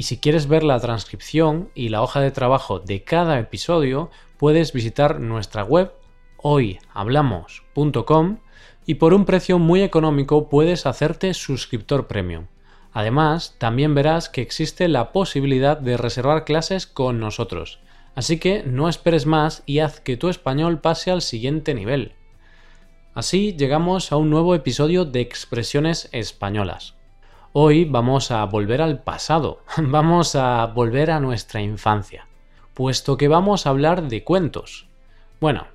Y si quieres ver la transcripción y la hoja de trabajo de cada episodio, puedes visitar nuestra web hoyhablamos.com y por un precio muy económico puedes hacerte suscriptor premium. Además, también verás que existe la posibilidad de reservar clases con nosotros. Así que no esperes más y haz que tu español pase al siguiente nivel. Así llegamos a un nuevo episodio de Expresiones Españolas. Hoy vamos a volver al pasado, vamos a volver a nuestra infancia, puesto que vamos a hablar de cuentos. Bueno,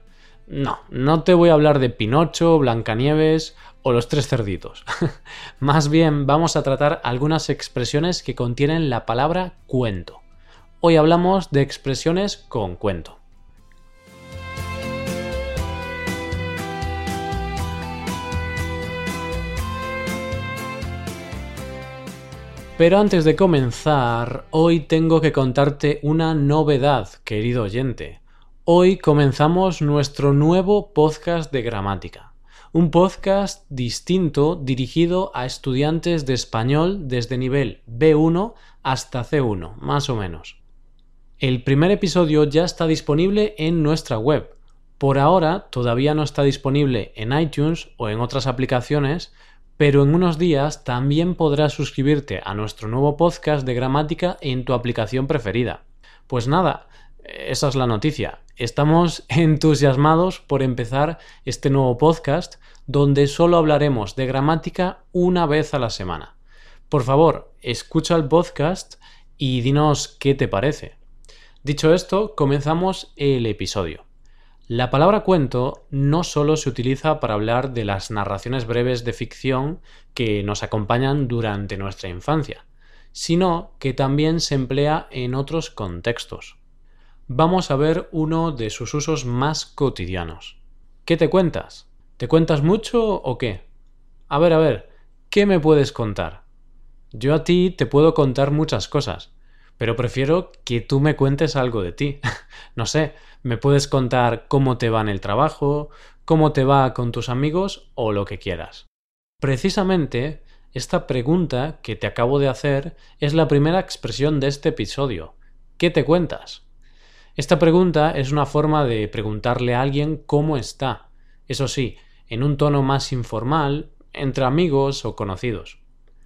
no, no te voy a hablar de Pinocho, Blancanieves o los tres cerditos. Más bien vamos a tratar algunas expresiones que contienen la palabra cuento. Hoy hablamos de expresiones con cuento. Pero antes de comenzar, hoy tengo que contarte una novedad, querido oyente. Hoy comenzamos nuestro nuevo podcast de gramática un podcast distinto dirigido a estudiantes de español desde nivel B1 hasta C1, más o menos. El primer episodio ya está disponible en nuestra web. Por ahora todavía no está disponible en iTunes o en otras aplicaciones, pero en unos días también podrás suscribirte a nuestro nuevo podcast de gramática en tu aplicación preferida. Pues nada, esa es la noticia. Estamos entusiasmados por empezar este nuevo podcast donde solo hablaremos de gramática una vez a la semana. Por favor, escucha el podcast y dinos qué te parece. Dicho esto, comenzamos el episodio. La palabra cuento no solo se utiliza para hablar de las narraciones breves de ficción que nos acompañan durante nuestra infancia, sino que también se emplea en otros contextos vamos a ver uno de sus usos más cotidianos. ¿Qué te cuentas? ¿Te cuentas mucho o qué? A ver, a ver, ¿qué me puedes contar? Yo a ti te puedo contar muchas cosas, pero prefiero que tú me cuentes algo de ti. no sé, me puedes contar cómo te va en el trabajo, cómo te va con tus amigos o lo que quieras. Precisamente, esta pregunta que te acabo de hacer es la primera expresión de este episodio. ¿Qué te cuentas? Esta pregunta es una forma de preguntarle a alguien cómo está, eso sí, en un tono más informal, entre amigos o conocidos.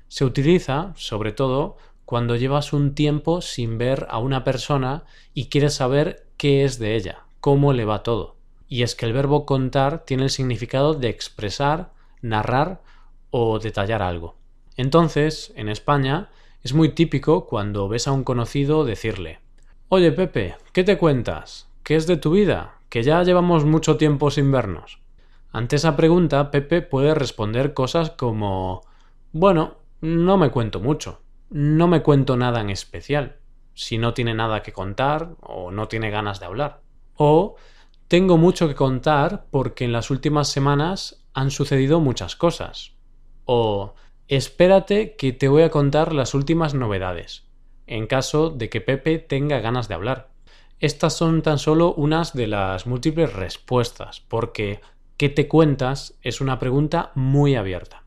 Se utiliza, sobre todo, cuando llevas un tiempo sin ver a una persona y quieres saber qué es de ella, cómo le va todo. Y es que el verbo contar tiene el significado de expresar, narrar o detallar algo. Entonces, en España, es muy típico cuando ves a un conocido decirle Oye Pepe, ¿qué te cuentas? ¿Qué es de tu vida? Que ya llevamos mucho tiempo sin vernos. Ante esa pregunta, Pepe puede responder cosas como Bueno, no me cuento mucho. No me cuento nada en especial. Si no tiene nada que contar o no tiene ganas de hablar. O tengo mucho que contar porque en las últimas semanas han sucedido muchas cosas. O espérate que te voy a contar las últimas novedades en caso de que Pepe tenga ganas de hablar. Estas son tan solo unas de las múltiples respuestas, porque ¿qué te cuentas? es una pregunta muy abierta.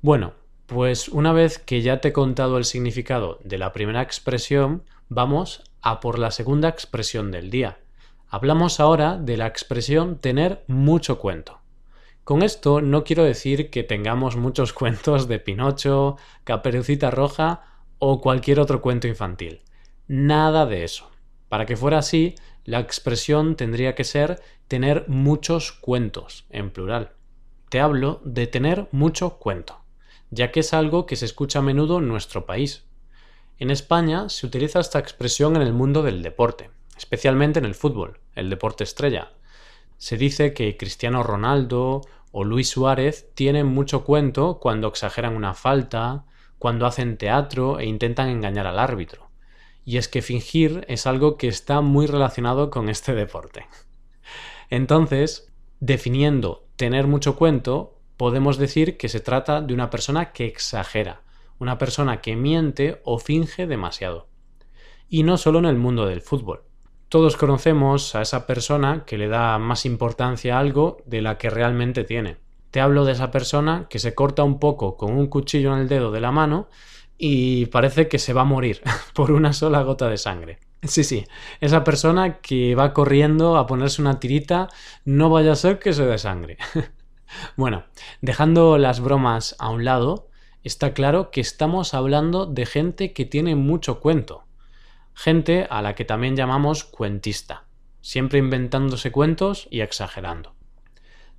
Bueno, pues una vez que ya te he contado el significado de la primera expresión, vamos a por la segunda expresión del día. Hablamos ahora de la expresión tener mucho cuento. Con esto no quiero decir que tengamos muchos cuentos de Pinocho, Caperucita Roja o cualquier otro cuento infantil. Nada de eso. Para que fuera así, la expresión tendría que ser tener muchos cuentos, en plural. Te hablo de tener mucho cuento, ya que es algo que se escucha a menudo en nuestro país. En España se utiliza esta expresión en el mundo del deporte, especialmente en el fútbol, el deporte estrella. Se dice que Cristiano Ronaldo o Luis Suárez tienen mucho cuento cuando exageran una falta, cuando hacen teatro e intentan engañar al árbitro. Y es que fingir es algo que está muy relacionado con este deporte. Entonces, definiendo tener mucho cuento, podemos decir que se trata de una persona que exagera, una persona que miente o finge demasiado. Y no solo en el mundo del fútbol. Todos conocemos a esa persona que le da más importancia a algo de la que realmente tiene. Te hablo de esa persona que se corta un poco con un cuchillo en el dedo de la mano y parece que se va a morir por una sola gota de sangre. Sí, sí, esa persona que va corriendo a ponerse una tirita, no vaya a ser que se dé sangre. bueno, dejando las bromas a un lado, está claro que estamos hablando de gente que tiene mucho cuento gente a la que también llamamos cuentista, siempre inventándose cuentos y exagerando.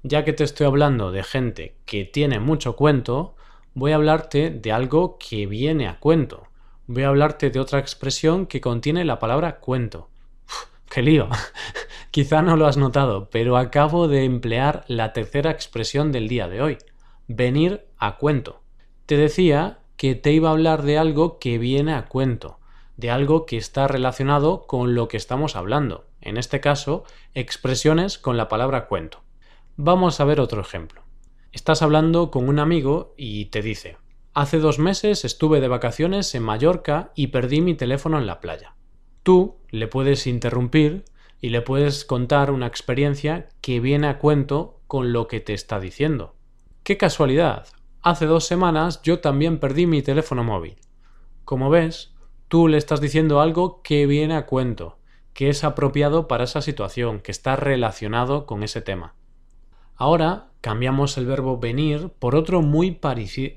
Ya que te estoy hablando de gente que tiene mucho cuento, voy a hablarte de algo que viene a cuento. Voy a hablarte de otra expresión que contiene la palabra cuento. Quizá no lo has notado, pero acabo de emplear la tercera expresión del día de hoy, venir a cuento. Te decía que te iba a hablar de algo que viene a cuento, de algo que está relacionado con lo que estamos hablando, en este caso, expresiones con la palabra cuento. Vamos a ver otro ejemplo. Estás hablando con un amigo y te dice, hace dos meses estuve de vacaciones en Mallorca y perdí mi teléfono en la playa. Tú le puedes interrumpir y le puedes contar una experiencia que viene a cuento con lo que te está diciendo. ¡Qué casualidad! Hace dos semanas yo también perdí mi teléfono móvil. Como ves, tú le estás diciendo algo que viene a cuento, que es apropiado para esa situación, que está relacionado con ese tema. Ahora cambiamos el verbo venir por otro muy parecido.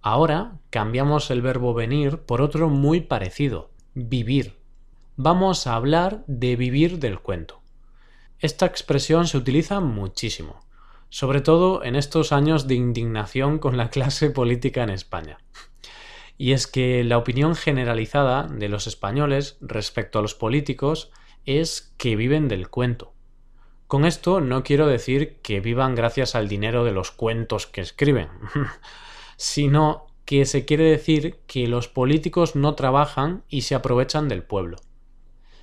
Ahora cambiamos el verbo venir por otro muy parecido, vivir. Vamos a hablar de vivir del cuento. Esta expresión se utiliza muchísimo, sobre todo en estos años de indignación con la clase política en España y es que la opinión generalizada de los españoles respecto a los políticos es que viven del cuento. Con esto no quiero decir que vivan gracias al dinero de los cuentos que escriben, sino que se quiere decir que los políticos no trabajan y se aprovechan del pueblo.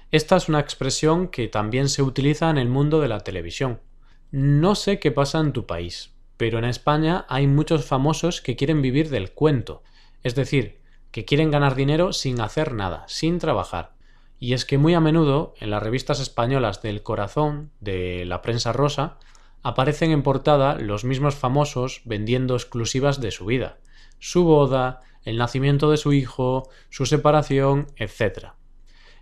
Esta es una expresión que también se utiliza en el mundo de la televisión. No sé qué pasa en tu país, pero en España hay muchos famosos que quieren vivir del cuento, es decir, que quieren ganar dinero sin hacer nada, sin trabajar. Y es que muy a menudo en las revistas españolas del corazón, de la prensa rosa, aparecen en portada los mismos famosos vendiendo exclusivas de su vida, su boda, el nacimiento de su hijo, su separación, etc.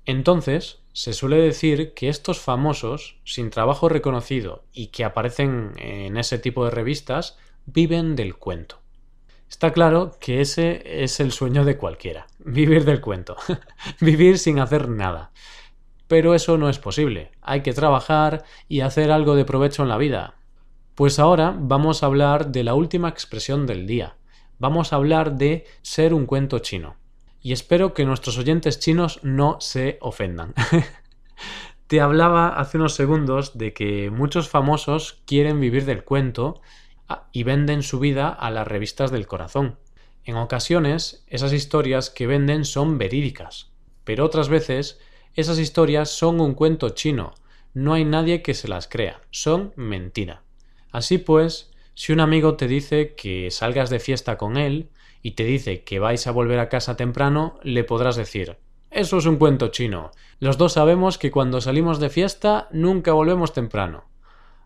Entonces, se suele decir que estos famosos, sin trabajo reconocido y que aparecen en ese tipo de revistas, viven del cuento. Está claro que ese es el sueño de cualquiera, vivir del cuento, vivir sin hacer nada. Pero eso no es posible, hay que trabajar y hacer algo de provecho en la vida. Pues ahora vamos a hablar de la última expresión del día, vamos a hablar de ser un cuento chino. Y espero que nuestros oyentes chinos no se ofendan. Te hablaba hace unos segundos de que muchos famosos quieren vivir del cuento y venden su vida a las revistas del corazón. En ocasiones, esas historias que venden son verídicas, pero otras veces esas historias son un cuento chino, no hay nadie que se las crea, son mentira. Así pues, si un amigo te dice que salgas de fiesta con él y te dice que vais a volver a casa temprano, le podrás decir eso es un cuento chino. Los dos sabemos que cuando salimos de fiesta nunca volvemos temprano.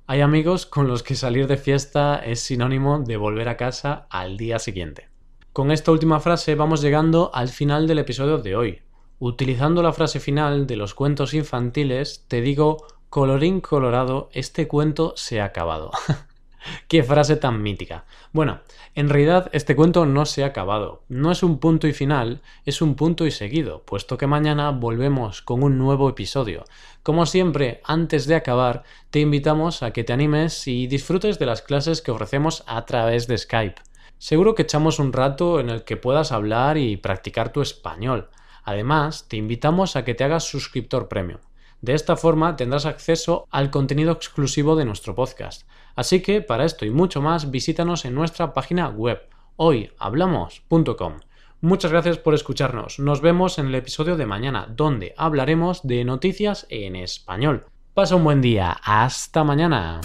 Hay amigos con los que salir de fiesta es sinónimo de volver a casa al día siguiente. Con esta última frase vamos llegando al final del episodio de hoy. Utilizando la frase final de los cuentos infantiles, te digo, colorín colorado, este cuento se ha acabado. Qué frase tan mítica. Bueno, en realidad este cuento no se ha acabado. No es un punto y final, es un punto y seguido, puesto que mañana volvemos con un nuevo episodio. Como siempre, antes de acabar, te invitamos a que te animes y disfrutes de las clases que ofrecemos a través de Skype. Seguro que echamos un rato en el que puedas hablar y practicar tu español. Además, te invitamos a que te hagas suscriptor premium. De esta forma tendrás acceso al contenido exclusivo de nuestro podcast. Así que para esto y mucho más visítanos en nuestra página web hoyhablamos.com. Muchas gracias por escucharnos. Nos vemos en el episodio de mañana, donde hablaremos de noticias en español. Pasa un buen día. Hasta mañana.